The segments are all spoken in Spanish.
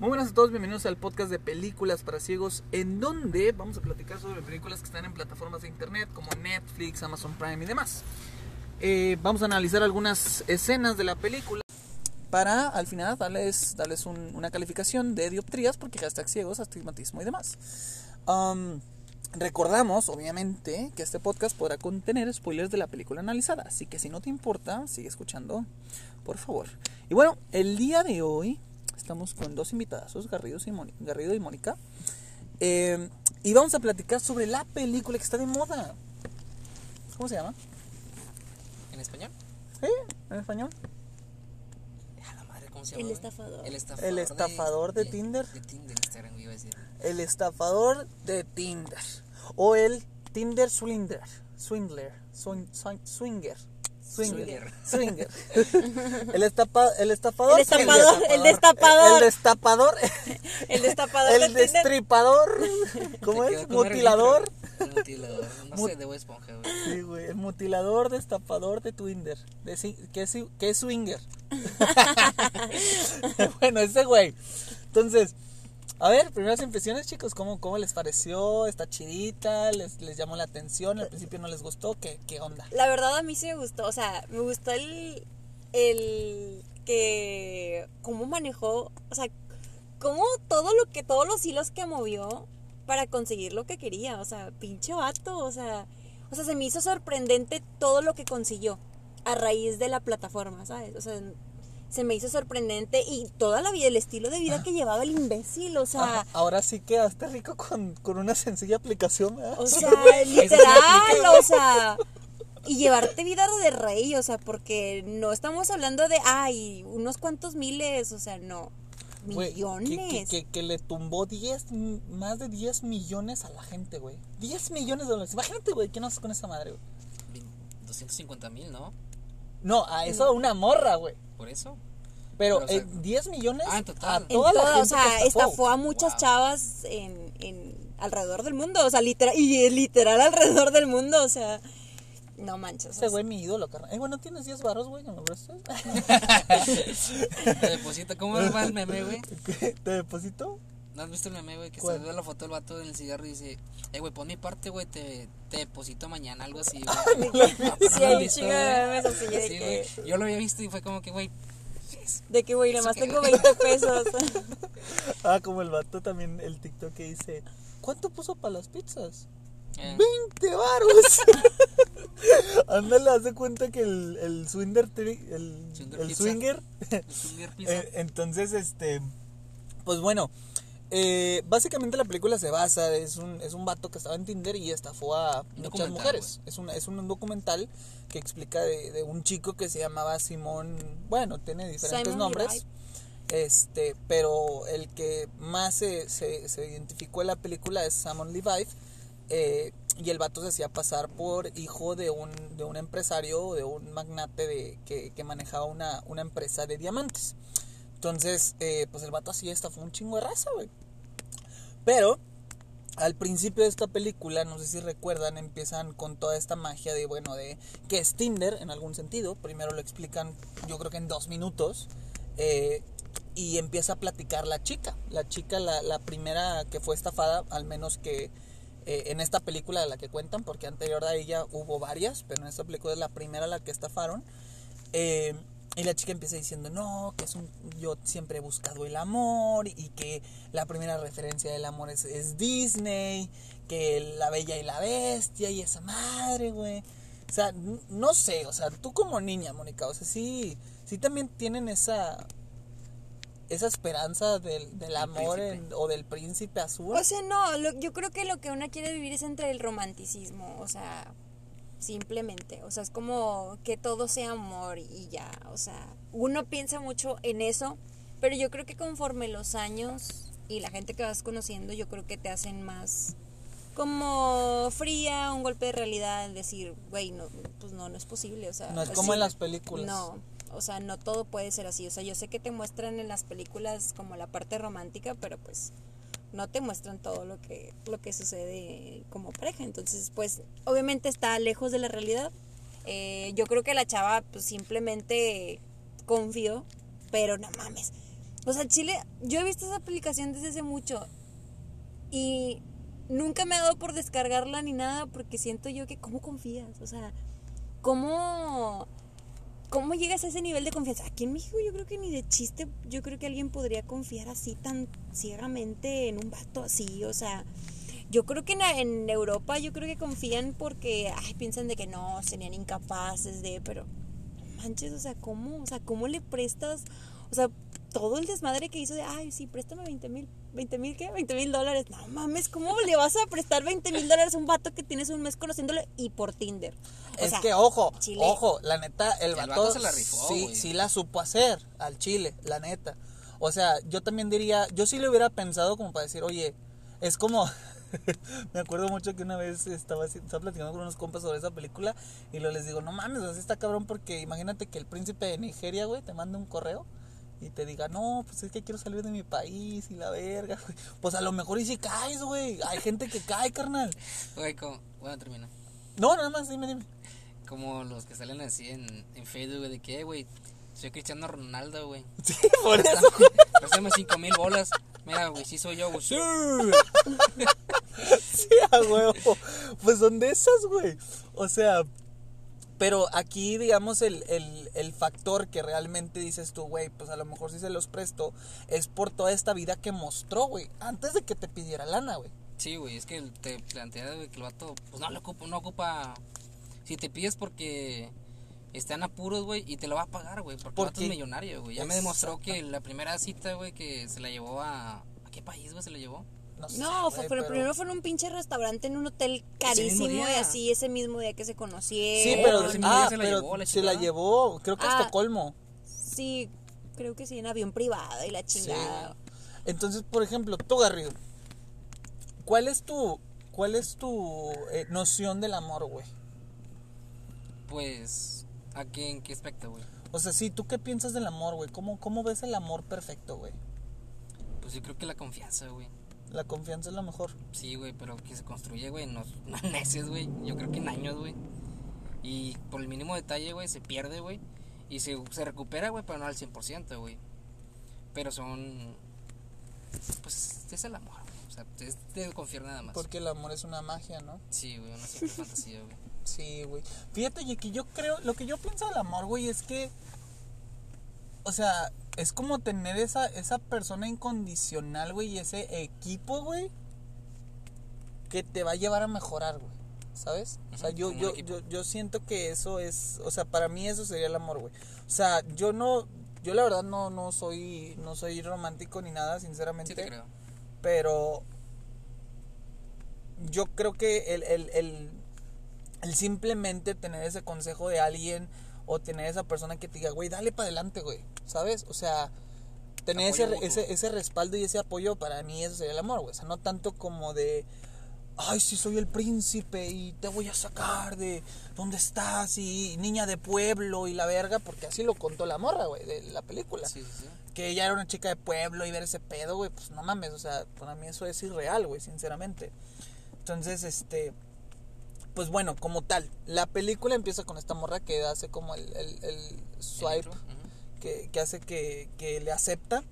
Muy buenas a todos, bienvenidos al podcast de Películas para Ciegos, en donde vamos a platicar sobre películas que están en plataformas de internet como Netflix, Amazon Prime y demás. Eh, vamos a analizar algunas escenas de la película para al final darles, darles un- una calificación de dioptrías, porque hashtag ciegos, astigmatismo y demás. Um, recordamos, obviamente, que este podcast podrá contener spoilers de la película analizada, así que si no te importa, sigue escuchando, por favor. Y bueno, el día de hoy estamos con dos invitados, Garrido y, Moni- Garrido y Mónica, eh, y vamos a platicar sobre la película que está de moda. ¿Cómo se llama? ¿En español? ¿Sí? ¿En español? A la madre, ¿cómo se El llama? güey? estafador. El estafador. El estafador de Tinder. De Tinder, Instagram, iba a decir. El estafador de Tinder. O el Tinder Swindler. Swindler. Swing- swing- swinger. Swinger. Swinger. El, estapa, el estafador. El destapador, el destapador. El destapador. El destapador El destripador. ¿Cómo es? Mutilador. El mutilador. No Mut- sé, de Esponja, güey. Sí, güey. El mutilador, destapador de Tinder. De, que, es, que es swinger. bueno, ese güey. Entonces, a ver, primeras impresiones, chicos. ¿Cómo, cómo les pareció? ¿Está chidita? ¿Les, les llamó la atención? ¿Al principio no les gustó? ¿Qué, qué onda? La verdad a mí sí me gustó, o sea, me gustó el, el que, cómo manejó, o sea, cómo todo lo que, todos los hilos que movió para conseguir lo que quería, o sea, pinche vato, o sea, o sea, se me hizo sorprendente todo lo que consiguió a raíz de la plataforma, ¿sabes? O sea, se me hizo sorprendente y toda la vida, el estilo de vida que llevaba el imbécil, o sea, Ajá, ahora sí quedaste rico con, con una sencilla aplicación, ¿verdad? O sea, literal, o sea, y llevarte vida de rey, o sea, porque no estamos hablando de, ay, unos cuantos miles, o sea, no, que- millones. Que, que, que le tumbó 10, m- más de 10 millones a la gente, güey. 10 millones de dólares. Imagínate, güey, ¿qué no haces con esa madre, güey? 250 mil, ¿no? No, a eso una morra, güey. Por eso. Pero, Pero, o sea, eh, 10 millones ah, en total. a En toda la toda, gente o sea, que estafó a muchas Wow. chavas en, en alrededor del mundo, o sea, literal, y literal alrededor del mundo, o sea, no manches. Ese güey mi ídolo, carnal. Eh, bueno, ¿tienes 10 barros, güey? ¿Me lo? Te deposita. ¿Cómo va el meme, güey? ¿Qué? ¿Te deposito? ¿No has visto el meme, güey? Que ¿Cuál? se ve la foto del vato en el cigarro y dice, eh, güey, pon mi parte, güey, te, te deposito mañana, algo así, güey. Sí, hay he un visto, chingo de güey. memes así de Sí, que-. Yo lo había visto y fue como que, güey, de que, güey, nomás tengo 20 pesos. Ah, como el vato también, el TikTok que dice, ¿cuánto puso para las pizzas? eh, 20 varos. Ándale, haz de cuenta que el, el swinger, el, Swinger el swinger, el swinger pizza. eh, entonces, este, pues bueno, eh, básicamente la película se basa, es un, es un vato que estaba en Tinder y estafó a muchas mujeres. Es, una, es un documental que explica de, de un chico que se llamaba Simón, bueno, tiene diferentes Simon nombres. Levi. Este, pero el que más se, se, se identificó en la película es Simon Levi. eh, y el vato se hacía pasar por hijo de un, de un empresario, de un magnate de, que, que manejaba una, una empresa de diamantes. Entonces, eh, pues el vato así estafó un chingo de raza, güey. Pero al principio de esta película, no sé si recuerdan, empiezan con toda esta magia de, bueno, de que es Tinder en algún sentido. Primero lo explican, yo creo que en dos minutos. eh, y empieza a platicar la chica. La chica, la, primera que fue estafada, al menos que eh, en esta película de la que cuentan, porque anterior a ella hubo varias, pero en esta película es la primera la que estafaron. Eh, y la chica empieza diciendo, no, que es un, yo siempre he buscado el amor y que la primera referencia del amor es, es Disney, que la bella y la bestia y esa madre, güey. O sea, no sé, o sea, tú como niña, Mónica, o sea, sí, sí también tienen esa, esa esperanza del, del amor en- o del príncipe azul. O sea, no, lo- yo creo que lo que una quiere vivir es entre el romanticismo, o sea, simplemente, o sea, es como que todo sea amor y ya, o sea, uno piensa mucho en eso, pero yo creo que conforme los años y la gente que vas conociendo, yo creo que te hacen más como fría, un golpe de realidad, en decir, güey, no, pues no, no es posible, o sea, no es como en las películas. no, o sea, no todo puede ser así. O sea, yo sé que te muestran en las películas como la parte romántica, pero pues no te muestran todo lo que, lo que sucede como pareja. Entonces, pues, obviamente está lejos de la realidad. Eh, yo creo que la chava, pues, simplemente confió, pero no mames. O sea, Chile, yo he visto esa aplicación desde hace mucho y nunca me ha dado por descargarla ni nada porque siento yo que cómo confías, o sea, cómo cómo llegas a ese nivel de confianza. Aquí en México yo creo que ni de chiste, yo creo que alguien podría confiar así tan ciegamente en un vato así, o sea, yo creo que en, en Europa yo creo que confían porque ay, piensan de que no, serían incapaces de, pero manches, o sea, ¿cómo? O sea, ¿cómo le prestas? O sea, todo el desmadre que hizo de, ay, sí, préstame 20 mil, 20 mil, ¿qué? 20 mil dólares. No mames, ¿cómo le vas a prestar 20 mil dólares a un vato que tienes un mes conociéndole y por Tinder? O es sea, que, ojo, Chile- ojo, la neta, el, El vato, vato se la rifó, sí, sí la supo hacer al chile, la neta. O sea, yo también diría, yo sí le hubiera pensado como para decir, oye, es como, me acuerdo mucho que una vez estaba platicando con unos compas sobre esa película y luego les digo, no mames, así está cabrón porque imagínate que el príncipe de Nigeria, güey, te manda un correo y te diga, no, pues es que quiero salir de mi país y la verga, güey. Pues a lo mejor y si caes, güey. Hay gente que cae, carnal. Güey, como, bueno, termina. No, nada más, dime, dime. Como los que salen así en, en Facebook, güey, de que, "Eh, güey, soy Cristiano Ronaldo, güey. Sí, por eso. Préstame cinco mil bolas. Mira, güey, sí soy yo, güey. Sí. Sí, a huevo. Pues son de esas, güey. O sea, pero aquí, digamos, el, el, el factor que realmente dices tú, güey, pues a lo mejor sí se los presto, es por toda esta vida que mostró, güey, antes de que te pidiera lana, güey. Sí, güey, es que te plantea, que el vato, pues no le ocupa, no ocupa. Si te pides porque está en apuros, güey, y te lo va a pagar, güey, porque, el vato es millonario, güey. Ya me demostró que la primera cita, güey, que se la llevó a. ¿A qué país, güey, se la llevó? Sé, No, fue, pero pero- primero fue en un pinche restaurante en un hotel carísimo y así ese mismo día que se conocieron. Sí, pero, ah, se la pero llevó, la se la chingada. llevó, creo que a Ah. Estocolmo. Sí, creo que sí, en avión privado y la chingada. Entonces, por ejemplo, tú, Garrido, ¿cuál es tu, cuál es tu eh, noción del amor, güey? Pues. ¿A qué, en qué aspecto, güey? O sea, sí, ¿tú qué piensas del amor, güey? ¿Cómo, ¿Cómo ves el amor perfecto, güey? Pues yo creo que la confianza, güey. La confianza es lo mejor. Sí, güey, pero que se construye, güey, no, no meses, güey. Yo creo que en años, güey. Y por el mínimo detalle, güey, se pierde, güey. Y se, se recupera, güey, pero no al 100%, güey. Pero son. Pues es el amor, güey. O sea, es de confiar nada más. Porque el amor es una magia, ¿no? Sí, güey, una simple fantasía, güey. Sí, güey. Fíjate, que yo creo, lo que yo pienso del amor, güey, es que, o sea, es como tener esa, esa persona incondicional, güey, y ese equipo, güey, que te va a llevar a mejorar, güey. ¿Sabes? O sea, yo, yo, yo, yo siento que eso es, o sea, para mí eso sería el amor, güey. O sea, yo no, yo la verdad no, no soy, no soy romántico ni nada, sinceramente. Sí, te creo. Pero yo creo que el, el, el, el simplemente tener ese consejo de alguien o tener esa persona que te diga, güey, dale para adelante, güey, ¿sabes? O sea, tener ese, ese, ese respaldo y ese apoyo para mí eso sería el amor, güey. O sea, no tanto como de, ay, sí soy el príncipe y te voy a sacar de dónde estás y niña de pueblo y la verga, porque así lo contó la morra, güey, de la película Sí, sí, sí. que ella era una chica de pueblo y ver ese pedo, güey, pues no mames, o sea, para mí eso es irreal, güey, sinceramente. Entonces, este, pues bueno, como tal, la película empieza con esta morra que hace como el, el, el swipe. Que, hace que, le acepta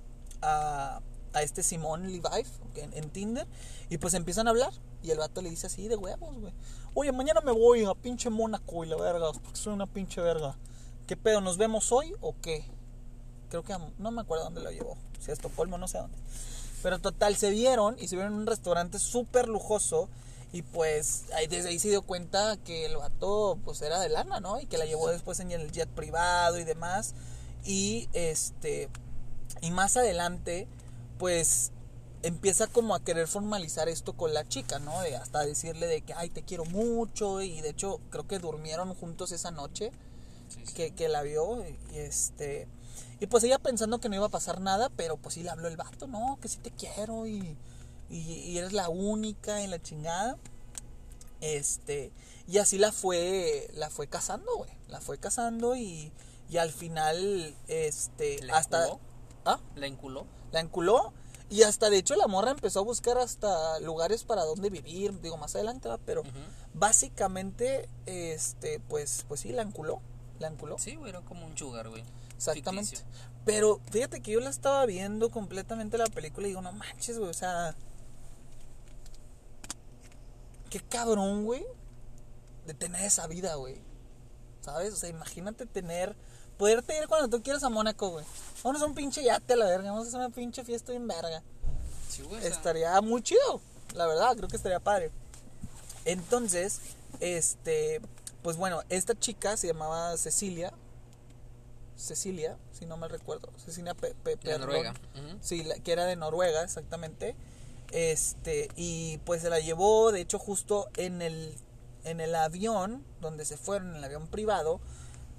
a, este Simón Levi en, en Tinder, y pues empiezan a hablar, y el vato le dice así de huevos, güey. Oye, mañana me voy a pinche Mónaco y la verga, porque soy una pinche verga. ¿Qué pedo? ¿Nos vemos hoy o qué? creo que no me acuerdo dónde lo llevó, si a Estocolmo, no sé dónde. Pero total, se vieron y se vieron en un restaurante súper lujoso y pues desde ahí se dio cuenta que el vato pues era de lana, ¿no? Y que la llevó después en el jet privado y demás. Y este, y más adelante pues empieza como a querer formalizar esto con la chica, ¿no? De hasta decirle de que, ay, te quiero mucho y de hecho creo que durmieron juntos esa noche Sí, sí. que, que la vio y, este y pues ella pensando que no iba a pasar nada pero pues sí le habló el vato no que sí te quiero y, y, y eres la única en la chingada este y así la fue la fue casando güey la fue casando y, y al final este ¿La hasta enculó? ¿Ah? La enculó. la enculó y hasta de hecho la morra empezó a buscar hasta lugares para donde vivir digo más adelante va pero básicamente este pues pues sí la enculó la enculó Sí, güey, era como un sugar, güey. Exactamente. ficticio. Pero fíjate que yo la estaba viendo completamente la película y digo, no manches, güey, o sea. Qué cabrón, güey. De tener esa vida, güey. ¿Sabes? O sea, imagínate tener. Poderte ir cuando tú quieras a Mónaco, güey. Vamos a un pinche yate a la verga. Vamos a hacer una pinche fiesta en verga. Sí, güey. Estaría muy chido. La verdad, creo que estaría padre. Entonces, este. Pues bueno, esta chica se llamaba Cecilia. Cecilia, si no me recuerdo. Cecilia Pe Pe-. Noruega. Sí, la- que era de Noruega, exactamente. Este, y pues se la llevó, de hecho, justo en el, en el avión donde se fueron, en el avión privado.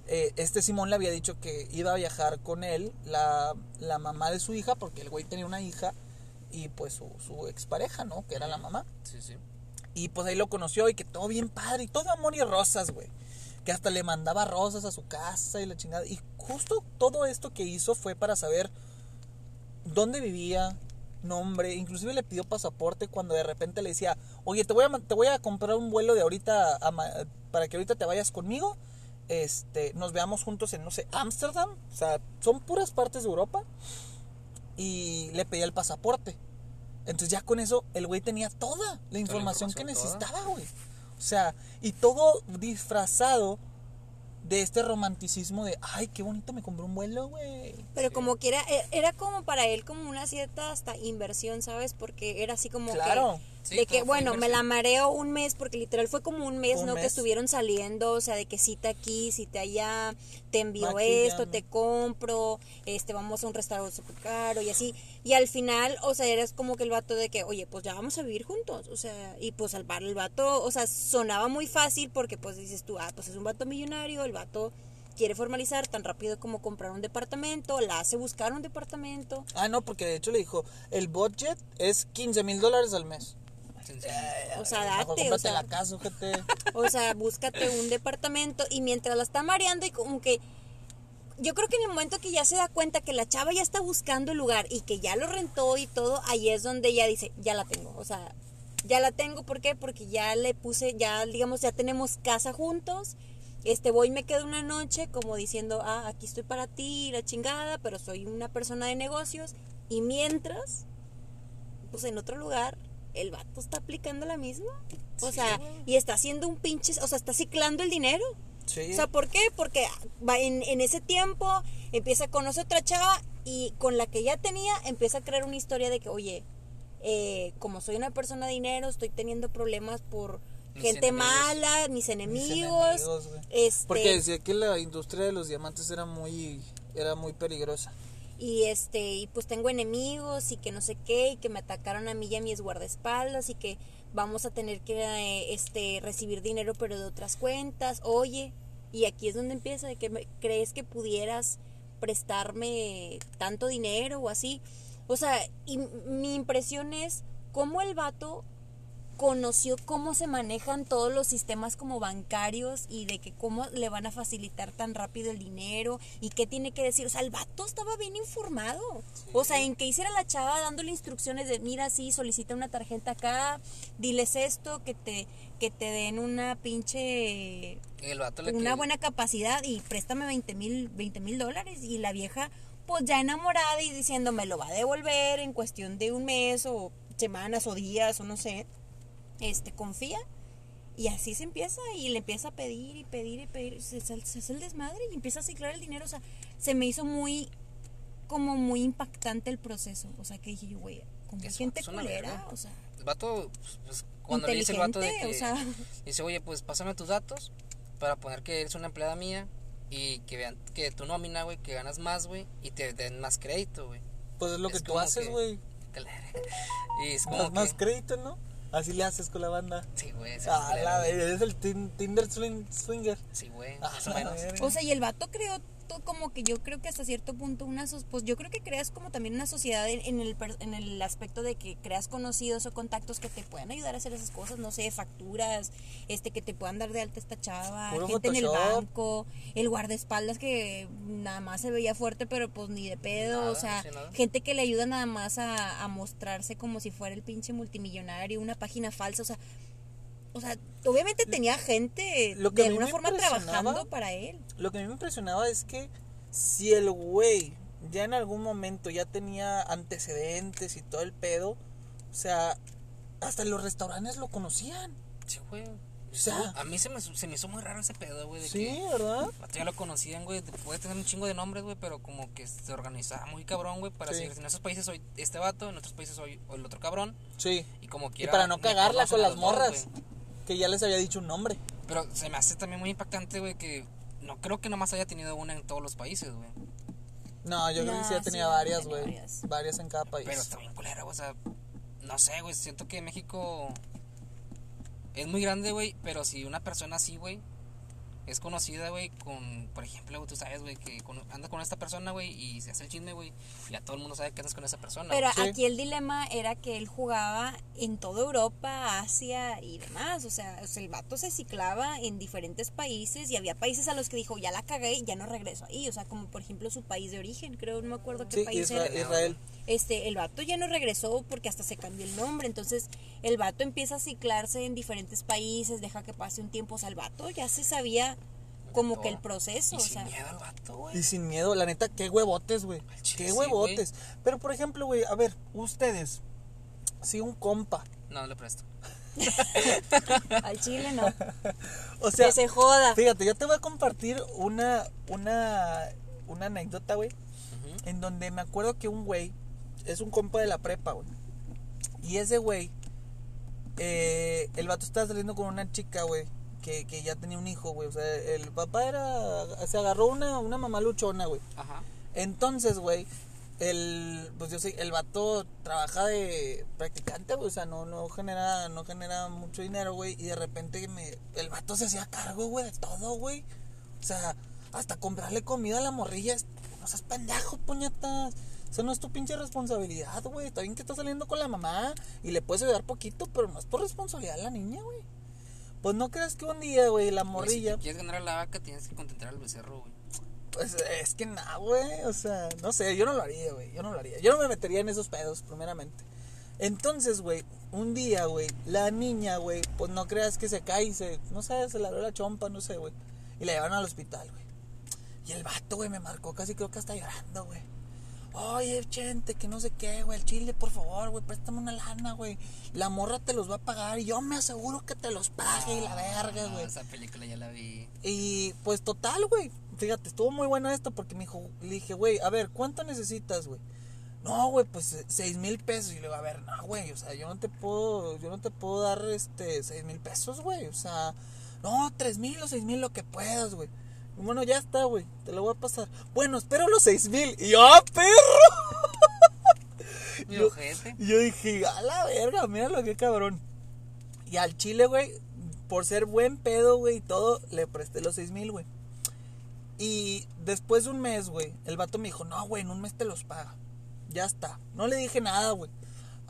Eh, este Simón le había dicho que iba a viajar con él, la, la mamá de su hija, porque el güey tenía una hija, y pues su, su expareja, ¿no? Que era la mamá. Sí, sí. Y pues ahí lo conoció y que todo bien padre, y todo amor y rosas, güey. Que hasta le mandaba rosas a su casa y la chingada. Y justo todo esto que hizo fue para saber dónde vivía, nombre, inclusive le pidió pasaporte cuando de repente le decía, oye, te voy a, te voy a comprar un vuelo de ahorita a para que ahorita te vayas conmigo. Este, nos veamos juntos en, no sé, Ámsterdam. O sea, son puras partes de Europa. Y le pedía el pasaporte. Entonces ya con eso el güey tenía toda la información, que información necesitaba, güey. O sea, y todo disfrazado de este romanticismo de, ay, qué bonito, me compré un vuelo, güey. Pero Sí. como que era, e- era como para él como una cierta hasta inversión, ¿sabes? Porque era así como Claro. que... Sí, de que, bueno, me la mareo un mes, porque literal fue como un mes, Un ¿no? mes. Que estuvieron saliendo, o sea, de que cita aquí, cita allá, te envío Maquillando. esto, te compro, este, vamos a un restaurante súper caro y así. Y al final, o sea, eres como que el vato de que, oye, pues ya vamos a vivir juntos, o sea, y pues al bar el vato, o sea, sonaba muy fácil porque pues dices tú, ah, pues es un vato millonario, el vato quiere formalizar tan rápido como comprar un departamento, la hace buscar un departamento. Ah, no, porque de hecho le dijo, el budget es 15 mil dólares al mes. Sencillo. O sea, date, o sea, la casa, ojete. o sea, búscate un departamento y mientras la está mareando y como que yo creo que en el momento que ya se da cuenta que la chava ya está buscando el lugar y que ya lo rentó y todo, ahí es donde ella dice, ya la tengo, o sea, ya la tengo, ¿por qué? Porque ya le puse, ya digamos, ya tenemos casa juntos, este, voy y me quedo una noche como diciendo, ah, aquí estoy para ti, la chingada, pero soy una persona de negocios y mientras, pues en otro lugar, el vato está aplicando la misma, o Sí, sea, güey. y está haciendo un pinche, o sea, está ciclando el dinero. Sí. O sea, ¿por qué? Porque va en, en ese tiempo empieza a conocer otra chava y con la que ya tenía empieza a crear una historia de que, oye, eh, como soy una persona de dinero, estoy teniendo problemas por Mis gente enemigos. mala, mis Mis enemigos. enemigos, güey. este, Porque decía que la industria de los diamantes era muy, era muy peligrosa. Y este y pues tengo enemigos y que no sé qué y que me atacaron a mí y a mis guardaespaldas y que vamos a tener que eh, este recibir dinero pero de otras cuentas. Oye y aquí es donde empieza de que me- crees que pudieras prestarme tanto dinero o así o sea y mi impresión es cómo el vato conoció cómo se manejan todos los sistemas como bancarios y de que cómo le van a facilitar tan rápido el dinero y qué tiene que decir. O sea, el vato estaba bien informado. O sea, en que hiciera la chava dándole instrucciones de, mira, sí, solicita una tarjeta acá, diles esto, que te, que te den una pinche, el vato le una que- buena capacidad y préstame 20 mil 20 mil dólares. Y la vieja, pues ya enamorada y diciendo, me lo va a devolver en cuestión de un mes o semanas o días o no sé este, confía. Y así se empieza y le empieza a pedir y pedir y pedir. Se, se- se hace el desmadre y empieza a ciclar el dinero. O sea, se me hizo muy, como muy impactante el proceso. O sea, que dije yo, güey, como Es- gente culera. O sea, El vato, pues, pues, cuando le dice el vato de que... o sea. Dice, oye, pues pásame tus datos para poner que eres una empleada mía y que vean que tu nómina, güey, que ganas más, güey, y te den más crédito, güey. Pues es lo Es que tú haces, güey. y es como Das más que... crédito, ¿no? Así le haces con la banda. Sí, güey. Ah, la eres el tin- Tinder swing- swinger. Sí, güey, Ah, más menos. O sea, y el vato creó to- como que yo creo que hasta cierto punto una pues yo creo que creas como también una sociedad en, en el en el aspecto de que creas conocidos o contactos que te puedan ayudar a hacer esas cosas, no sé, facturas, este que te puedan dar de alta esta chava, Puro gente en el banco, el guardaespaldas que nada más se veía fuerte pero pues ni de pedo, Nada, o sea, gente que le ayuda nada más a, a mostrarse como si fuera el pinche multimillonario, una página falsa, o sea, o sea, obviamente tenía gente Lo que de alguna me forma trabajando para él. Lo que a mí me impresionaba es que si el güey ya en algún momento ya tenía antecedentes y todo el pedo, o sea, hasta en los restaurantes lo conocían. Sí, güey. O sea- a mí se me, se me hizo muy raro ese pedo, güey. de Sí, que ¿verdad? ya lo conocían, güey. Puede tener un chingo de nombres, güey, pero como que se organizaba muy cabrón, güey, para Sí. decir, si en esos países soy este vato, en otros países soy el otro cabrón. Sí. Y como Y quiera. para no cagarla con las dos, morras, güey. Que ya les había dicho un nombre. Pero se me hace también muy impactante, güey, que no creo que nomás haya tenido una en todos los países, güey. No, yo creo que sí sí, tenía varias, güey. varias. Varias en cada país. Pero está bien culera, güey. O sea, no sé, güey. Siento que México es muy grande, güey. Pero si una persona así, güey, es conocida, güey, con, por ejemplo, tú sabes, güey, que con- anda con esta persona, güey, y se hace el chisme, güey, y ya todo el mundo sabe que andas con esa persona. Pero Sí. aquí el dilema era que él jugaba en toda Europa, Asia y demás. O sea, o sea, el vato se ciclaba en diferentes países y había países a los que dijo, ya la cagué y ya no regreso ahí. O sea, como por ejemplo su país de origen, creo, no me acuerdo qué sí, país Isra- era. Israel. Este, el vato ya no regresó porque hasta se cambió el nombre. Entonces, el vato empieza a ciclarse en diferentes países, deja que pase un tiempo. O sea, el vato ya se sabía como que el proceso. Y O sin sea, miedo al vato, güey. Y sin miedo, la neta, qué huevotes, güey. Qué sí, huevotes. Pero por ejemplo, güey, a ver, ustedes, si un compa, No, le presto. al chile no. o sea, que se joda. fíjate, yo te voy a compartir una, una, una anécdota, güey, en donde me acuerdo que un güey es un compa de la prepa, güey. Y ese güey, eh, el vato estaba saliendo con una chica, güey, que, que ya tenía un hijo, güey. O sea, el papá era, se agarró una, una mamá luchona, güey. Ajá. Entonces, güey, el, pues yo sé, el vato trabaja de practicante, güey, o sea, no, no genera, no genera mucho dinero, güey, y de repente me, el vato se hacía cargo, güey, de todo, güey. O sea, hasta comprarle comida a la morrilla, no seas pendejo, puñetas. Eso no es tu pinche responsabilidad, güey. Está bien que estás saliendo con la mamá y le puedes ayudar poquito, pero no es tu responsabilidad la niña, güey. Pues no creas que un día, güey, la Güey, morrilla... Si te quieres ganar a la vaca, tienes que contentar al becerro, güey. Pues es que nada, güey. O sea, no sé, yo no lo haría, güey. Yo no lo haría. Yo no me metería en esos pedos, primeramente. Entonces, güey, un día, güey, la niña, güey, pues no creas que se cae y se, no sé, se le abrió la chompa, no sé, güey. Y la llevaron al hospital, güey. Y el vato, güey, me marcó casi creo que hasta llorando, güey. Oye, gente, que no sé qué, güey, el chile, por favor, güey, préstame una lana, güey. La morra te los va a pagar y yo me aseguro que te los pague y la verga, Ah, güey. Esa película ya la vi. Y pues total, güey. Fíjate, estuvo muy bueno esto porque me dijo, le dije, güey, a ver, ¿cuánto necesitas, güey? No, güey, pues eh, seis mil pesos. Y le digo, a ver, no, güey, o sea, yo no te puedo, yo no te puedo dar este seis mil pesos, güey. O sea, no, tres mil o seis mil, lo que puedas, güey. Bueno, ya está, güey, te lo voy a pasar. Bueno, espero los seis mil. Y yo, ¡ah, perro! Mi Yo-. Y yo dije, a la verga, míralo, qué cabrón. Y al chile, güey, por ser buen pedo, güey, y todo, le presté los seis mil, güey. Y después de un mes, güey, el vato me dijo, no, güey, en un mes te los paga. Ya está. No le dije nada, güey.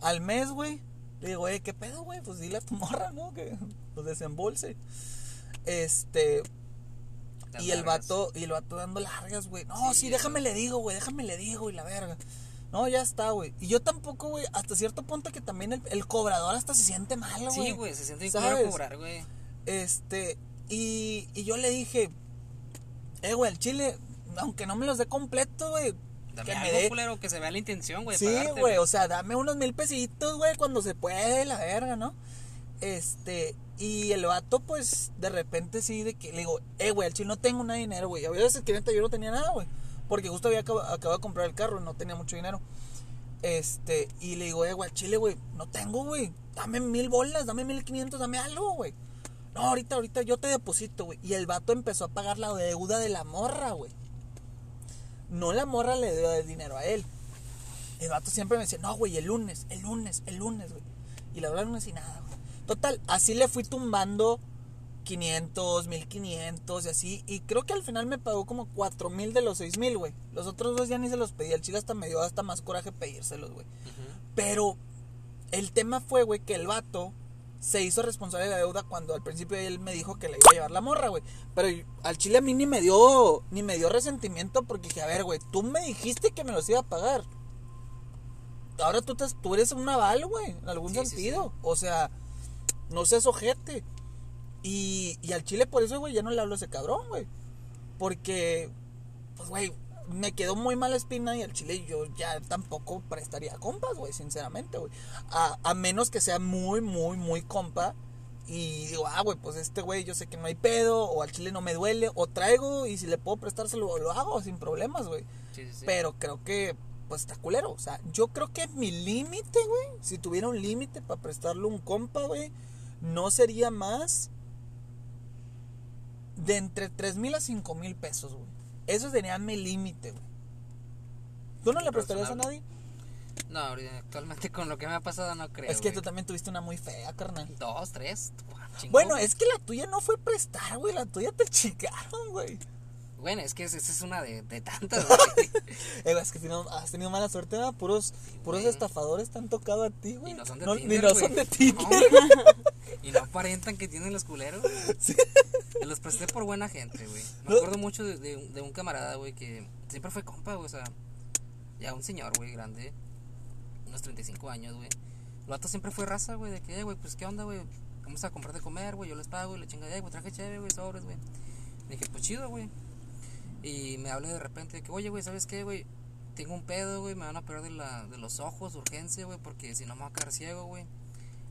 Al mes, güey, le digo, eh, ¿qué pedo, güey? Pues dile a tu morra, ¿no? Que pues desembolse. Este, Las y el vato, y el vato dando largas, güey. No, Sí, déjame le digo, güey, déjame le digo y la verga. No, ya está, güey. Y yo tampoco, güey, hasta cierto punto que también el, el cobrador hasta se siente mal, güey. Sí, güey, se siente culero cobrar, güey. Este, y, y yo le dije, eh, güey, el chile, aunque no me los dé completo, güey. Dame Que me algo dé. culero, que se vea la intención, güey. de Sí, güey, o sea, dame unos mil pesitos, güey, cuando se puede, la verga, ¿no? Este, y el vato, pues, de repente sí, de que le digo, eh, güey, al chile no tengo nada dinero, güey. Había veces que yo no tenía nada, güey. Porque justo había acab- acabado de comprar el carro no tenía mucho dinero. Este, y le digo, eh, güey, al chile, güey, no tengo, güey. Dame mil bolas, dame mil quinientos, dame algo, güey. No, ahorita, ahorita yo te deposito, güey. Y el vato empezó a pagar la deuda de la morra, güey. No la morra le dio el dinero a él. El vato siempre me decía, no, güey, el lunes, el lunes, el lunes, güey. Y la verdad, lunes y nada, güey. Total, así le fui tumbando 500, 1500 y así. Y creo que al final me pagó como 4000 de los 6000, güey. Los otros dos ya ni se los pedí. El chile hasta me dio hasta más coraje pedírselos, güey. Pero el tema fue, güey, que el vato se hizo responsable de la deuda cuando al principio él me dijo que le iba a llevar la morra, güey. Pero al chile a mí ni me dio ni me dio resentimiento porque dije, a ver, güey, tú me dijiste que me los iba a pagar. Ahora tú, te- tú eres un aval, güey, en algún Sí, sí, sentido. O sea, no seas ojete. Y, y al chile por eso, güey, ya no le hablo a ese cabrón, güey. Porque, pues, güey, me quedó muy mala espina y al chile yo ya tampoco prestaría compas, güey, sinceramente, güey. A, a menos que sea muy, muy, muy compa. Y digo, ah, güey, pues este güey yo sé que no hay pedo, o al chile no me duele, o traigo y si le puedo prestárselo, lo hago sin problemas, güey. Sí, sí, sí. Pero creo que, pues está culero. O sea, yo creo que mi límite, güey, si tuviera un límite para prestarle un compa, güey, no sería más de entre 3 mil a 5 mil pesos, güey. Eso sería mi límite, güey. ¿Tú no le prestarías a nadie? No, actualmente con lo que me ha pasado no creo. es que tú también tuviste una muy fea, carnal. Dos, tres. Bueno, es que la tuya no fue prestar, güey. La tuya te chicaron, güey. Bueno, es que esa es una de, de tantas, güey. Eh, es que tenido- has tenido mala suerte, ¿verdad? Puros, puros estafadores te han tocado a ti, güey. Y no son de ni Tinder, no güey. son de Tinder. No. Y no aparentan que tienen los culeros. güey. Sí. Me los presté por buena gente, güey. Me No. acuerdo mucho de, de un- de un camarada, güey, que siempre fue compa, güey. O sea, ya un señor, güey, grande. Unos 35 años, güey. El vato siempre fue raza, güey, de que, eh, güey, pues qué onda, güey. Vamos a comprar de comer, güey. Yo les pago, y la chingada, eh, güey, traje chévere, güey, sobres, güey. Le dije, pues chido, güey. Y me habla de repente de que, oye, güey, ¿sabes qué, güey? Tengo un pedo, güey, me van a operar de, la, de los ojos, urgencia, güey, porque si no me voy a quedar ciego, güey.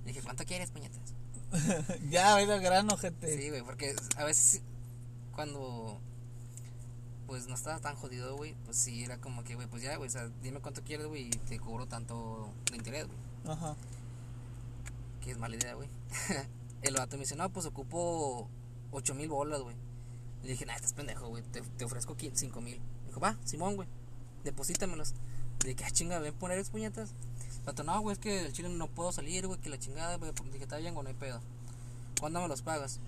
Le dije, ¿cuánto quieres, puñetas? ya, ves al grano, gente. Sí, güey, porque a veces cuando pues no estaba tan jodido, güey, pues sí era como que, güey, pues ya, güey, o sea, dime cuánto quieres, güey, y te cobro tanto de interés, güey. Ajá. Que es mala idea, güey. El vato me dice, no, pues ocupo 8 mil bolas, güey. Le dije, nah, estás pendejo, güey, te, te ofrezco 5 mil. Dijo, va, Simón, güey, deposítamelos. Le dije, ah, chinga, ven poner esos puñetas. El vato, no, güey, es que el chile no puedo salir, güey, que la chingada, güey. Dije, está bien, güey, no hay pedo. ¿Cuándo me los pagas?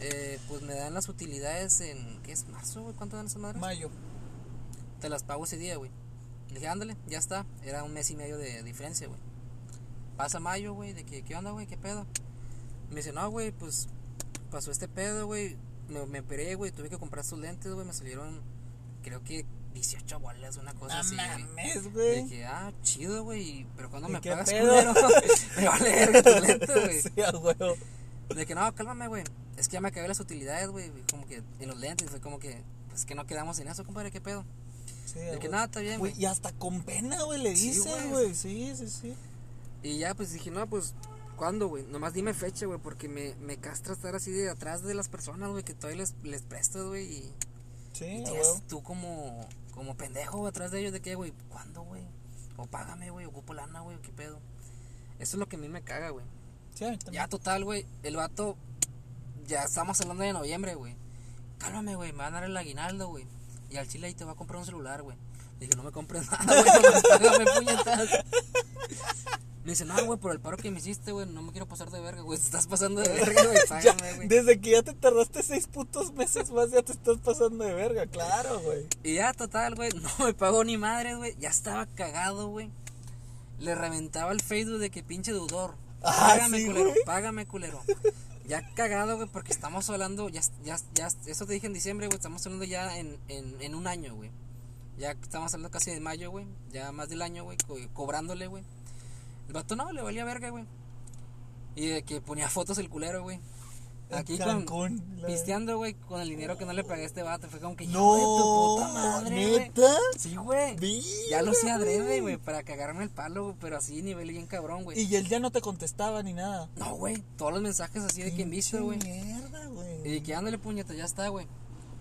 Eh, pues me dan las utilidades en, ¿qué es? ¿Marzo, güey? ¿Cuánto dan esas madres? Mayo. Te las pago ese día, güey. Le dije, ándale, ya está. Era un mes y medio de diferencia, güey. Pasa mayo, güey, de que, ¿qué onda, güey? ¿Qué pedo? Me dice, no, güey, pues pasó este pedo, güey. Me, me operé, güey, tuve que comprar sus lentes, güey. Me salieron, creo que 18 bolas, una cosa No así, mames, güey. dije, ah, chido, güey, pero cuando ¿Y me pagas, culero? me vale verga tus lentes, güey. Sí, a huevo. De que no, cálmame, güey. Es que ya me acabé las utilidades, güey. Como que en los lentes, fue como que, pues que no quedamos en eso, compadre, ¿qué pedo? Sí, De que nada, está bien, Güey, y hasta con pena, güey, le güey. güey. Sí, sí, sí. Y ya, pues dije, no, pues, ¿cuándo, güey? Nomás dime fecha, güey, porque me, me castra estar así de atrás de las personas, güey, que todavía les, les prestas, güey, y, Sí, y tú como, como pendejo güey, atrás de ellos, de que, güey, ¿cuándo, güey? O págame, güey, ocupo lana, güey, ¿qué pedo? Eso es lo que a mí me caga, güey. Sí. Ya, total, güey, el vato, ya estamos hablando de noviembre, güey. Cálmame, güey, me van a dar el aguinaldo, güey. Y al chile ahí te va a comprar un celular, güey. Dije, no me compres nada, güey, nomás págame, puñetas. Me dice, no, güey, por el paro que me hiciste, güey, no me quiero pasar de verga, güey. Te estás pasando de verga, güey, págame, güey. desde que ya te tardaste seis putos meses más, ya te estás pasando de verga, claro, güey. Y ya, total, güey, no me pagó ni madre, güey. Ya estaba cagado, güey. Le reventaba el Facebook de que pinche deudor. Ah, Págame, sí, culero, güey. págame, culero. Ya cagado, güey, porque estamos hablando, ya, ya, ya, eso te dije en diciembre, güey, estamos hablando ya en, en, en un año, güey. Ya estamos hablando casi de mayo, güey, ya más del año, güey, co- cobrándole, güey. El vato no, le valía verga, güey. Y de que ponía fotos el culero, güey. Aquí con, Cancún, la- pisteando, güey, con el dinero que no le pagué a este vato. Fue como que, No, de tu puta madre. ¿neta? Sí, güey. Ya lo hacía adrede, güey, para cagarme el palo, güey, pero así nivel bien cabrón, güey. Y él ya no te contestaba ni nada. No, güey, todos los mensajes así de que en visto, güey. Mierda, güey. Y de que ándale, puñeta, ya está, güey.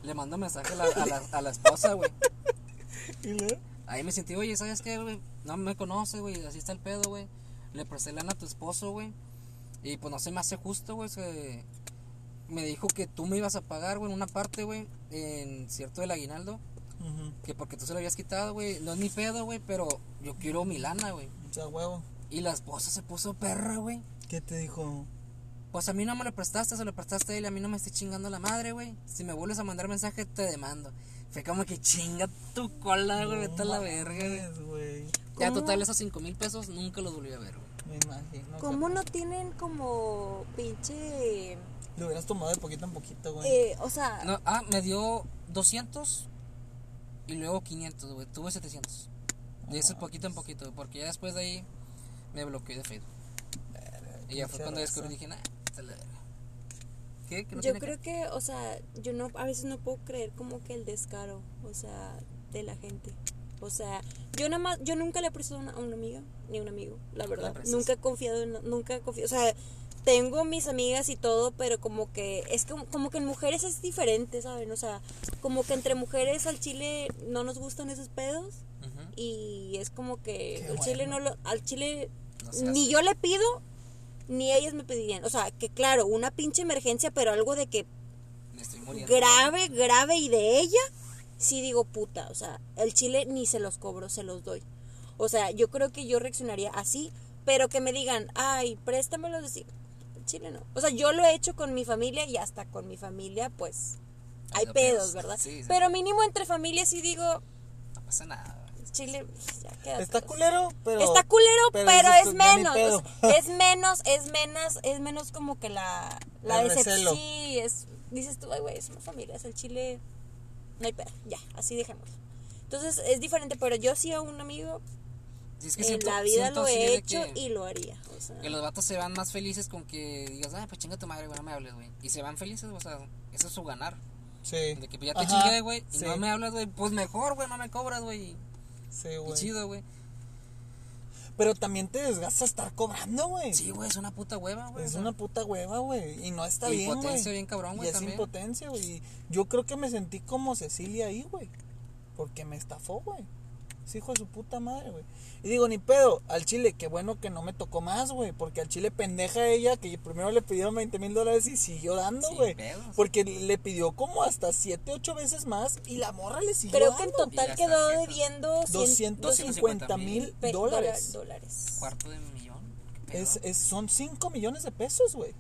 Le mando mensaje a la, a la, a la esposa, güey. Y luego, Ahí me sentí, oye, ¿sabes qué, güey? No me conoce, güey, así está el pedo, güey. Le presté lana a tu esposo, güey. Y pues no se me hace justo, güey. se- Me dijo que tú me ibas a pagar, güey, en una parte, güey, en cierto del aguinaldo. Que porque tú se lo habías quitado, güey. No es mi pedo, güey, pero yo quiero mi lana, güey. o sea, huevo. Y la esposa se puso perra, güey. ¿Qué te dijo? Pues a mí no me lo prestaste, se lo prestaste a él, a mí no me esté chingando la madre, güey. Si me vuelves a mandar mensaje, te demando. Fue como que chinga tu cola, güey, vete a la verga, güey. Ya total, esos cinco mil pesos nunca los volví a ver, güey. Me imagino. ¿Cómo no tienen como pinche... Lo hubieras tomado de poquito en poquito, güey. Eh, o sea, No, ah, me dio 200 y luego 500, güey. Tuve 700. Y eso es poquito en poquito, güey, porque ya después de ahí me bloqueé de Facebook. Y ya fue cuando descubrí dije, nah, esta es la verga. ¿Qué? ¿Que no yo creo que, o sea, yo no, a veces no puedo creer como que el descaro, o sea, de la gente. O sea, yo nada más, yo nunca le he prestado a una, a una amiga, ni a un amigo, la verdad. Nunca he confiado en, nunca he confiado, o sea, tengo mis amigas y todo, pero como que, es como, como que en mujeres es diferente, ¿saben? O sea, como que entre mujeres al chile no nos gustan esos pedos y es como que al chile bueno. no lo, al chile No se ni yo le pido, ni ellas me pedirían. O sea, que claro, una pinche emergencia, pero algo de que Me estoy muriendo. grave, grave y de ella, sí digo puta. O sea, el chile ni se los cobro, se los doy. O sea, yo creo que yo reaccionaría así, pero que me digan, ay, préstamelos, decir, el chile no. O sea, yo lo he hecho con mi familia y hasta con mi familia, pues, hay pedos, pedos. ¿verdad? Sí, sí. Pero mínimo entre familias sí digo, No pasa nada. Chile, pues, ya. Está culero, pero. Está culero, pero, es ni menos. es menos, es menos, es menos como que la, la decepción. Sí, es, dices tú, ay, güey, somos familias, el chile, no hay pedo, ya, así dejémoslo. Entonces es diferente, pero yo sí a un amigo Sí, es que en siento- la vida lo he hecho y lo haría. O sea, Que los vatos se van más felices con que digas, ah, pues chinga tu madre, güey, no me hables, güey. Y se van felices, o sea, eso es su ganar. Sí. De que pues, ya te Ajá, chingué, güey, y sí, no me hablas, güey, pues mejor, güey, no me cobras, güey. Sí, Y güey. chido, güey. Pero también te desgasta estar cobrando, güey. Sí, güey, es una puta hueva, güey. Es una puta hueva, güey. Y no está bien, güey. Impotencia bien cabrón, güey, Y es también. impotencia, güey. Y Yo creo que me sentí como Cecilia ahí, güey. Porque me estafó, güey. Es hijo de su puta madre, güey. Y digo, ni pedo, al chile, qué bueno que no me tocó más, güey. Porque al chile pendeja ella, que primero le pidieron 20 mil dólares y siguió dando, güey. Porque le pidió como hasta 7, 8 veces más y la morra le siguió creo que en dando. Y ya total está, quedó debiendo 100 250 mil dólares. dólares. Cuarto de millón. Es, es, son 5 millones de pesos, güey.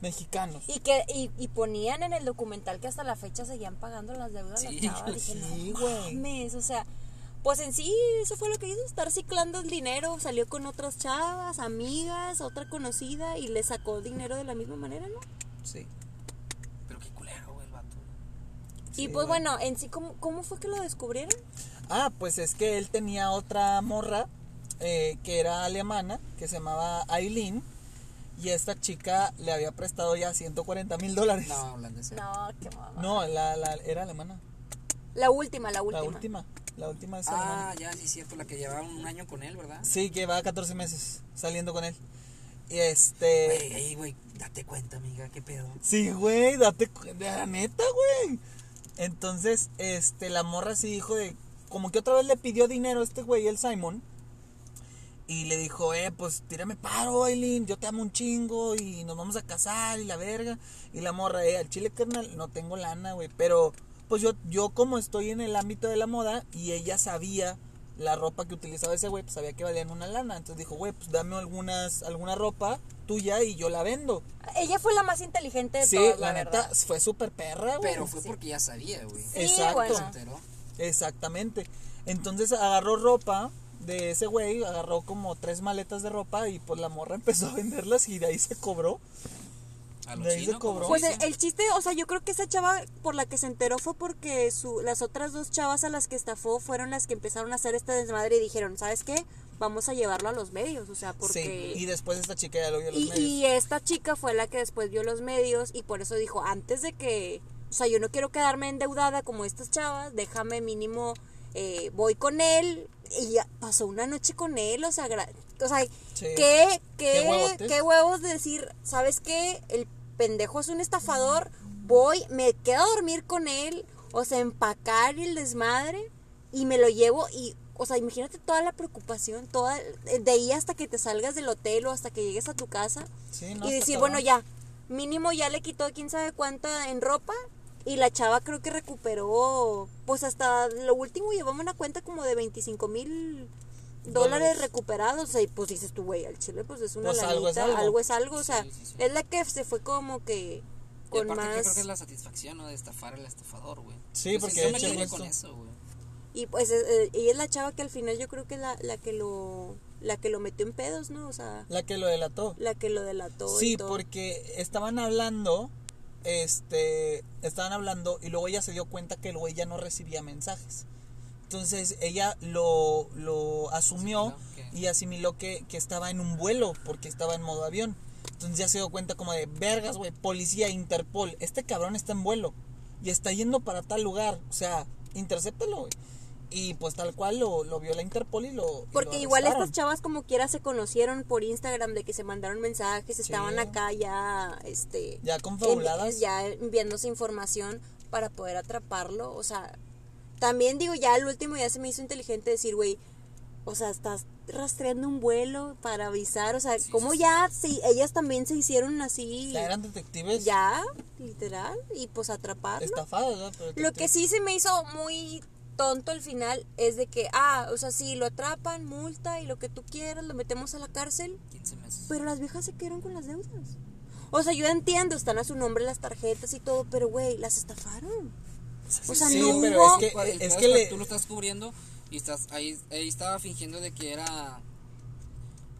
Mexicanos. Y que y, y ponían en el documental que hasta la fecha seguían pagando las deudas Sí, las chavas. Dije, sí, no güey. mames, o sea, pues en sí eso fue lo que hizo, estar ciclando el dinero, salió con otras chavas, amigas, otra conocida y le sacó dinero de la misma manera, ¿no? Sí. Pero qué culero, güey, el vato. y pues bueno, en sí, ¿cómo, ¿cómo fue que lo descubrieron? Ah, pues es que él tenía otra morra eh, que era alemana, que se llamaba Aileen, y esta chica le había prestado ya 140 mil dólares. No, holandesa. No, qué mamá. No, la, la- era alemana. La última, la última. La última. La última es Ah, alemana. ya, sí, cierto, la que llevaba un año con él, ¿verdad? Sí, que va 14 meses saliendo con él. Y este. Güey, ey, güey, date cuenta, amiga, qué pedo. Sí, güey, date cuenta, la neta, güey. Entonces, este, la morra sí dijo de, como que otra vez le pidió dinero a este güey, el Simon. Y le dijo, eh, pues tírame paro, Aileen, yo te amo un chingo y nos vamos a casar y la verga. Y la morra, eh, al chile carnal, no tengo lana, güey. Pero, pues yo, yo como estoy en el ámbito de la moda y ella sabía la ropa que utilizaba ese güey, pues sabía que valían una lana. Entonces dijo, güey, pues dame algunas, alguna ropa tuya y yo la vendo. Ella fue la más inteligente de Sí, todas, la, la, neta, verdad. fue súper perra, güey. Pero fue porque ya sabía, güey. Sí, Exacto. bueno. Se enteró. Exactamente. Entonces agarró ropa de ese güey, agarró como tres maletas de ropa y pues la morra empezó a venderlas y de ahí se cobró. A lo De ahí se chino, como cobró. Pues se el, chiste, o sea, yo creo que esa chava por la que se enteró fue porque su, las otras dos chavas a las que estafó fueron las que empezaron a hacer este desmadre y dijeron, ¿sabes qué? Vamos a llevarlo a los medios, o sea, porque... Sí, y después esta chica ya lo vio en los Y, medios. y esta chica fue la que después vio los medios y por eso dijo, antes de que, o sea, yo no quiero quedarme endeudada como estas chavas, déjame mínimo, eh, voy con él y ya pasó una noche con él, o sea, gra- o sea, Sí. ¿qué, Qué qué, huevotes. qué huevos de decir, ¿sabes qué? El pendejo es un estafador, voy, me quedo a dormir con él, o sea, empacar el desmadre y me lo llevo y, o sea, imagínate toda la preocupación, toda, de ahí hasta que te salgas del hotel o hasta que llegues a tu casa Sí, no, y decir, bueno, ya, mínimo ya le quitó quién sabe cuánta en ropa y la chava creo que recuperó, pues hasta lo último llevamos una cuenta como de 25 mil dólares recuperados, y pues dices tú, güey, al chile pues es una Pues algo es lanita, algo. es algo, o sea, Sí, sí, sí. es la que se fue como que Y con aparte que más... creo que es la satisfacción, ¿no? De estafar al estafador, güey. Sí, Yo porque yo me con eso, güey. Y pues eh, eh, ella es la chava que al final yo creo que es la, la que lo la que lo metió en pedos, ¿no? O sea, La que lo delató. la que lo delató Sí, y todo. porque estaban hablando, este, estaban hablando y luego ella se dio cuenta que el güey ya no recibía mensajes. Entonces ella lo, lo asumió Asimiló que- y asimiló que, que estaba en un vuelo porque estaba en modo avión. Entonces ya se dio cuenta como de, vergas, güey, policía, Interpol, este cabrón está en vuelo y está yendo para tal lugar. O sea, intercéptalo, güey. Y pues tal cual lo, lo vio la Interpol y lo. y Porque lo igual estas chavas como quiera se conocieron por Instagram de que se mandaron mensajes, estaban acá ya, este... Ya confabuladas. en- ya enviándose información para poder atraparlo, o sea... También digo, ya al último ya se me hizo inteligente decir, güey, o sea, estás rastreando un vuelo para avisar, o sea, como ya sí, ellas también se hicieron así, Ya eran detectives ya, literal, y pues atraparlo. estafados, ¿verdad? Pero Lo que sí se me hizo muy tonto al final es de que, ah, o sea, sí, lo atrapan, multa y lo que tú quieras, lo metemos a la cárcel, 15 meses. pero las viejas se quedaron con las deudas. O sea, yo entiendo, están a su nombre las tarjetas y todo, pero güey, las estafaron. O sea, Sí, no pero hubo... es que- es que le- tú lo estás cubriendo y estás ahí, ahí estaba fingiendo de que era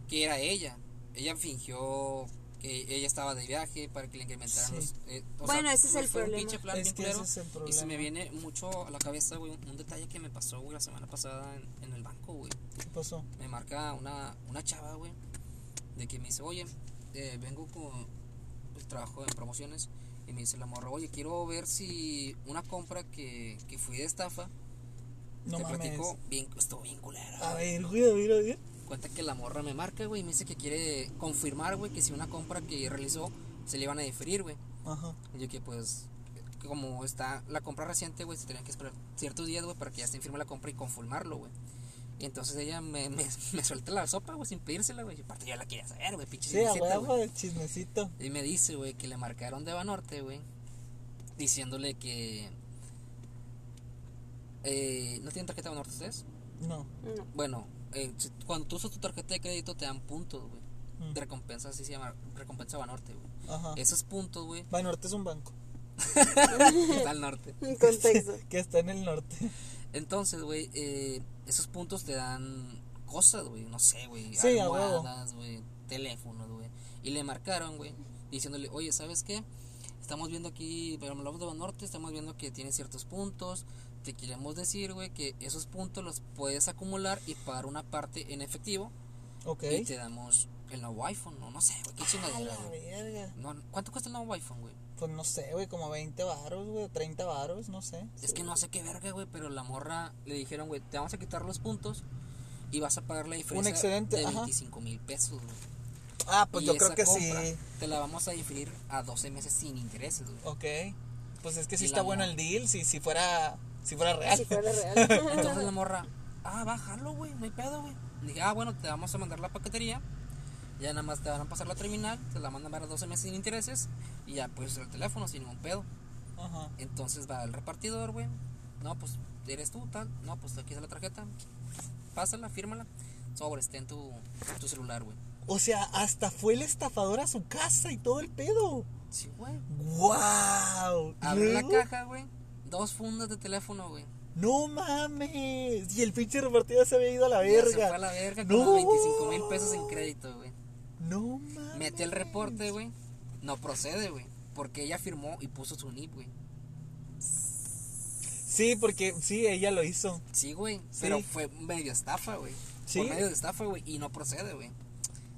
que era ella. Ella fingió que ella estaba de viaje para que le incrementaran Sí. los eh, o Bueno, ese es el problema. plan Es que ese es el Y se me problema. viene mucho a la cabeza, güey, un, un detalle que me pasó, güey, la semana pasada en, en el banco, güey. ¿Qué pasó? Me marca una, una chava, güey, de que me dice, oye, eh, vengo con, pues trabajo en promociones, y me dice la morra, oye, quiero ver si una compra que, que fui de estafa, No te mames. platico, bien, estuvo bien culera. A ver, güey, a ver, a ver. Cuenta que la morra me marca, güey, y me dice que quiere confirmar, güey, que si una compra que realizó se le iban a diferir, güey. Ajá. Y yo que pues, como está la compra reciente, güey, se tenían que esperar ciertos días, güey, para que ya esté firme la compra y confirmarlo, güey. Y entonces ella me, me, me suelta la sopa, güey, sin pedírsela, güey. Aparte ya la quería saber, güey, pinche Sí, huevo, güey. el chismecito. Y me dice, güey, que le marcaron de Banorte, güey, diciéndole que... Eh, ¿No tienen tarjeta de Banorte ustedes? No. No. Bueno, eh, si- cuando tú usas tu tarjeta de crédito te dan puntos, güey. Mm. De recompensa, así se llama, recompensa Banorte, güey. Ajá. Esos puntos, güey, Banorte es un banco está al norte. En contexto. que está en el norte. Entonces, güey, eh, esos puntos te dan cosas, güey, no sé, güey, Sí, almohadas, güey, teléfonos, güey. Y le marcaron, güey, diciéndole, oye, ¿sabes qué? Estamos viendo aquí, pero hablamos de Banorte, estamos viendo que tiene ciertos puntos. Te queremos decir, güey, que esos puntos los puedes acumular y pagar una parte en efectivo. Ok. Y te damos el nuevo iPhone, no, no sé, güey, qué chingadera, la verga. No, ¿Cuánto cuesta el nuevo iPhone, güey? Pues no sé, güey, como 20 varos, güey, 30 varos, no sé. Es que no sé qué verga, güey, pero la morra le dijeron, güey, te vamos a quitar los puntos y vas a pagar la diferencia excedente, de ajá. 25 mil pesos, güey. Ah, pues Y yo esa creo que compra sí. Te la vamos a diferir a 12 meses sin intereses, güey. Ok. Pues es que sí Y está bueno el deal, si, si fuera si fuera real. Si fuera real. Entonces la morra, ah, bájalo, güey, no hay pedo, güey. Dije, ah, bueno, te vamos a mandar la paquetería. Ya nada más te van a pasar la terminal, te la mandan para 12 meses sin intereses y ya puedes usar el teléfono sin ningún pedo. Ajá. Entonces va el repartidor, güey. No, pues eres tú, tal. No, pues aquí está la tarjeta. Pásala, fírmala. Sobre, esté en tu, tu celular, güey. O sea, hasta fue el estafador a su casa y todo el pedo. Sí, güey. ¡Wow! Abre la caja, güey. Dos fundas de teléfono, güey. No mames. Y el pinche repartidor se había ido a la Ya Se verga. fue a la verga No. con los 25 mil pesos en crédito, güey. No mames. Mete el reporte, güey. No procede, güey. Porque ella firmó y puso su NIP, güey. Sí, porque sí, ella lo hizo. Sí, güey. Sí. Pero fue medio estafa, güey. ¿Sí? Por medio de estafa, güey. Y no procede, güey.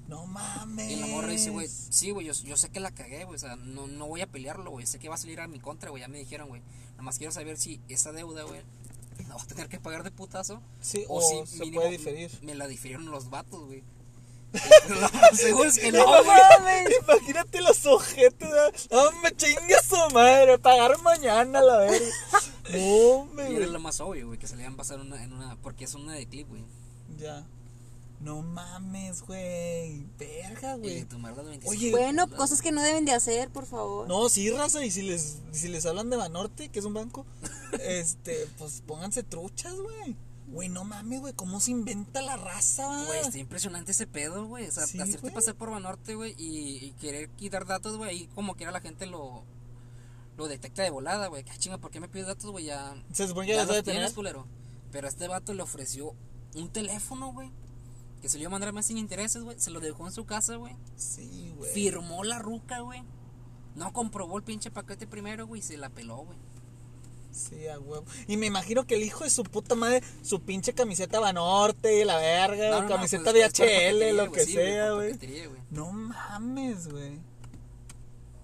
No mames. Y la morra dice, güey, sí, güey, yo, yo sé que la cagué, güey, o sea, no, no voy a pelearlo, güey, sé que va a salir a mi contra, güey, ya me dijeron, güey. Nada más quiero saber si esa deuda, güey, la voy a tener que pagar de putazo. Sí, o, o si se mínimo puede diferir. Me la difirieron los vatos, güey. Seguro es que no, mames. Imagínate los ojetes. No me chingue su madre. Pagar mañana, la verga. No, Y era me. lo más obvio, güey, que se le iban a pasar una, en una, porque es una de clip, güey. Ya. No mames, güey. Verga, güey. le tomaron las 25 Oye. Bueno, cosas que no deben de hacer, por favor. No, sí, raza, y si les, si les hablan de Banorte, que es un banco, este, pues pónganse truchas, güey. Güey, no mames, güey, cómo se inventa la raza? Güey, está impresionante ese pedo, güey. O sea, Sí, hacerte pasar por Banorte, güey, y, y querer quitar datos, güey. Y como quiera la gente lo, lo detecta de volada, güey. ¿Qué chinga? ¿Por qué me pides datos, güey? Ya, Se supone que ya ya los debe tienes, tener. culero. Pero a este vato le ofreció un teléfono, güey. Que se le iba a mandar más sin intereses, güey. Se lo dejó en su casa, güey. Sí, güey. Firmó la ruca, güey. No comprobó el pinche paquete primero, güey. Y se la peló, güey. Sí, a huevo. Y me imagino que el hijo de su puta madre, su pinche camiseta Banorte, la verga, No, o no, no, camiseta pues, DHL, paquetería, lo que sí, sea, güey. No mames, güey.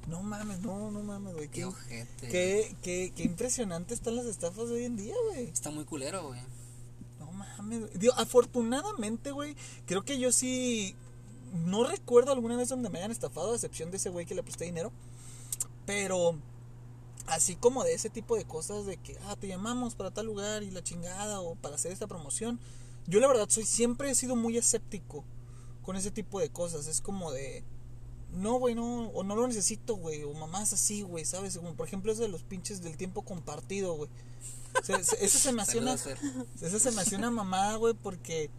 No mames, no, no mames, güey. Qué Qué, ojete. qué, qué, qué impresionante están las estafas de hoy en día, güey. Está muy culero, güey. mames. güey. Digo, afortunadamente, güey, creo que yo sí. No recuerdo alguna vez donde me hayan estafado, a excepción de ese güey que le presté dinero. Pero. Así como de ese tipo de cosas de que, ah, te llamamos para tal lugar y la chingada o para hacer esta promoción. Yo la verdad soy siempre he sido muy escéptico con ese tipo de cosas. Es como de, no, güey, no, o no lo necesito, güey, o mamás así, güey, ¿sabes? Como por ejemplo eso de los pinches del tiempo compartido, güey. O sea, eso se me hace una, eso se me hace una mamada, güey, porque,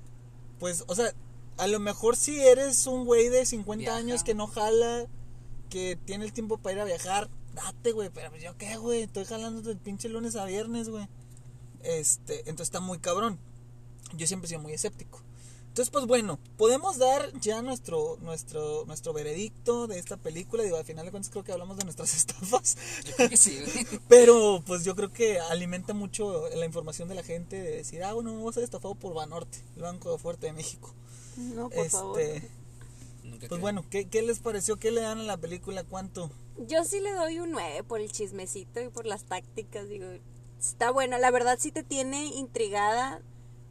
pues, o sea, a lo mejor si eres un güey de 50 Viaja. años que no jala, que tiene el tiempo para ir a viajar, date, güey, pero pues, yo qué, güey, estoy jalando del pinche lunes a viernes, güey. Este, entonces está muy cabrón. Yo siempre he sido muy escéptico. Entonces, pues bueno, podemos dar ya nuestro, nuestro, nuestro veredicto de esta película. Digo, al final de cuentas creo que hablamos de nuestras estafas. Yo creo que sí. Pero pues yo creo que alimenta mucho la información de la gente de decir, ah, bueno, voy a ser estafado por Banorte, el Banco Fuerte de México. No, por favor. Este, pues creo. bueno, ¿qué, ¿qué les pareció? ¿Qué le dan a la película? ¿Cuánto? Yo sí le doy un 9 por el chismecito y por las tácticas, digo. Está bueno, la verdad sí te tiene intrigada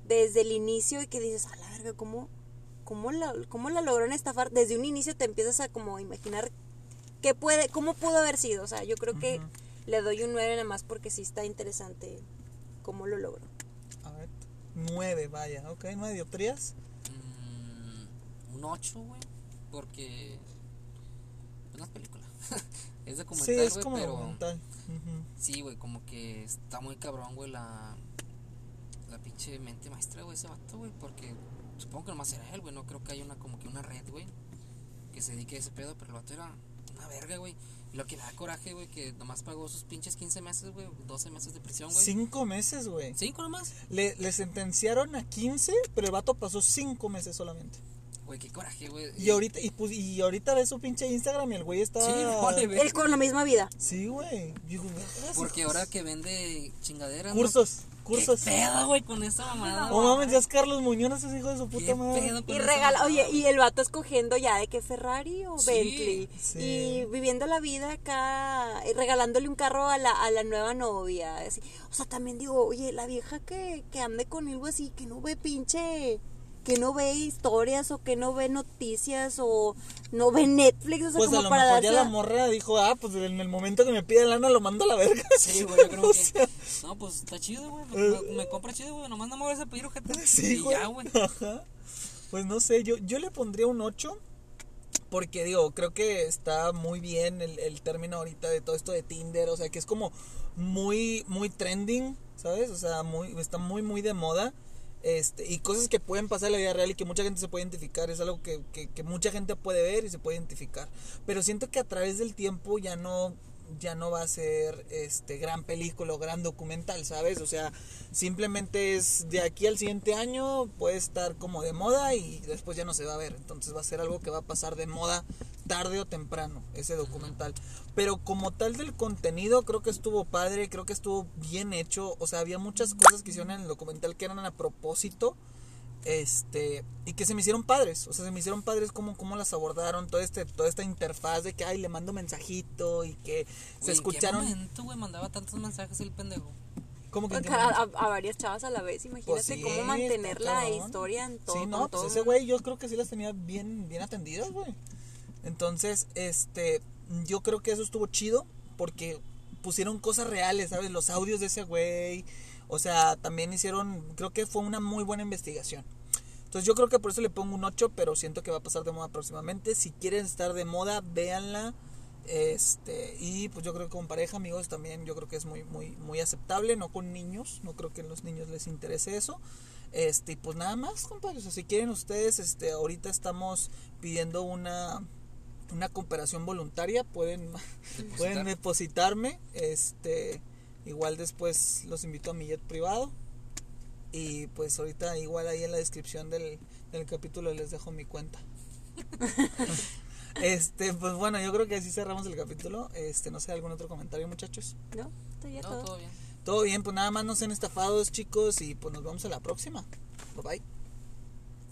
desde el inicio y que dices, a la verga, ¿cómo, cómo, la, ¿cómo la lograron estafar? Desde un inicio te empiezas a como imaginar qué puede, cómo pudo haber sido. O sea, yo creo que le doy un 9 nada más porque sí está interesante cómo lo logró. A ver, nueve, vaya, ok, nueve dioptrías. Mm, un 8, güey. Porque. Es una película. es Sí, documental, es como pero. documental. Sí, güey, como que está muy cabrón, güey, la. La pinche mente maestra, güey, ese vato, güey. Porque supongo que nomás era él, güey. No creo que haya una, como que una red, güey. Que se dedique a ese pedo, pero el vato era una verga, güey. Y lo que me da coraje, güey, que nomás pagó sus pinches 15 meses, güey. 12 meses de prisión, güey. Cinco meses, güey. ¿Cinco nomás? Le, le sentenciaron a 15, pero el vato pasó cinco meses solamente. Güey, qué coraje, güey. Y ahorita, y, pues, y ahorita ves su pinche Instagram y el güey está. Sí, le vale, ver. Él con la misma vida. Sí, güey. Digo, Porque ahora que vende chingaderas. ¿no? Cursos, cursos. ¿Qué pedo, güey, con esta mamada? No mames, ya es Carlos Muñoz, ese hijo de su puta ¿Qué madre. pedo con Y regala, mamada, oye, y güey? el vato escogiendo ya de que Ferrari o Sí, Bentley. sí. Y viviendo la vida acá, y regalándole un carro a la, a la nueva novia. así. O sea, también digo, oye, la vieja que, que ande con algo así, que no ve pinche, que no ve historias o que no ve noticias o no ve Netflix, o sea, Pues a como lo para mejor ya darse... la morra dijo, ah, pues en el momento que me pide lana lo mando a la verga. Sí, güey, yo creo O que. sea, No, pues está chido, güey. Me, me- me compra chido, güey. Nomás no me vas a pedir ojete. Sí, y güey. ya, güey. Ajá. Pues no sé, yo, yo le pondría un 8. Porque digo, creo que está muy bien el, el término ahorita de todo esto de Tinder. O sea, que es como muy, muy trending, ¿sabes? O sea, muy, está muy, muy de moda. Este, y cosas que pueden pasar en la vida real y que mucha gente se puede identificar. Es algo que, que, que mucha gente puede ver y se puede identificar. Pero siento que a través del tiempo ya no ya no va a ser este gran película o gran documental, ¿sabes? O sea, simplemente es de aquí al siguiente año puede estar como de moda y después ya no se va a ver. Entonces va a ser algo que va a pasar de moda tarde o temprano, ese documental. Pero como tal del contenido, creo que estuvo padre, creo que estuvo bien hecho. O sea, había muchas cosas que hicieron en el documental que eran a propósito este y que se me hicieron padres o sea se me hicieron padres como cómo las abordaron todo este toda esta interfaz de que ay le mando mensajito y que se Güey, escucharon ¿En qué momento, güey, mandaba tantos mensajes el pendejo? como que A, momento? a- a varias chavas a la vez, imagínate Pues sí, cómo mantener la historia en todo. sí no pues todo. ese güey yo creo que sí las tenía bien bien atendidas güey entonces este yo creo que eso estuvo chido porque pusieron cosas reales sabes los audios de ese güey o sea también hicieron creo que fue una muy buena investigación Entonces yo creo que por eso le pongo un 8, pero siento que va a pasar de moda próximamente. Si quieren estar de moda, véanla. Este, y pues yo creo que con pareja, amigos, también yo creo que es muy, muy, muy aceptable, no con niños, no creo que a los niños les interese eso. Este, pues nada más, compadres, o sea, si quieren ustedes, este, ahorita estamos pidiendo una, una cooperación voluntaria, pueden, pueden depositarme, este, igual después los invito a mi jet privado. Y pues ahorita igual ahí en la descripción del, del capítulo les dejo mi cuenta. este, pues bueno, yo creo que así cerramos el capítulo. Este, no sé, algún otro comentario, muchachos. ¿No? No, todo. todo bien. Todo bien, pues nada más no sean estafados, chicos, y pues nos vemos a la próxima. Bye bye.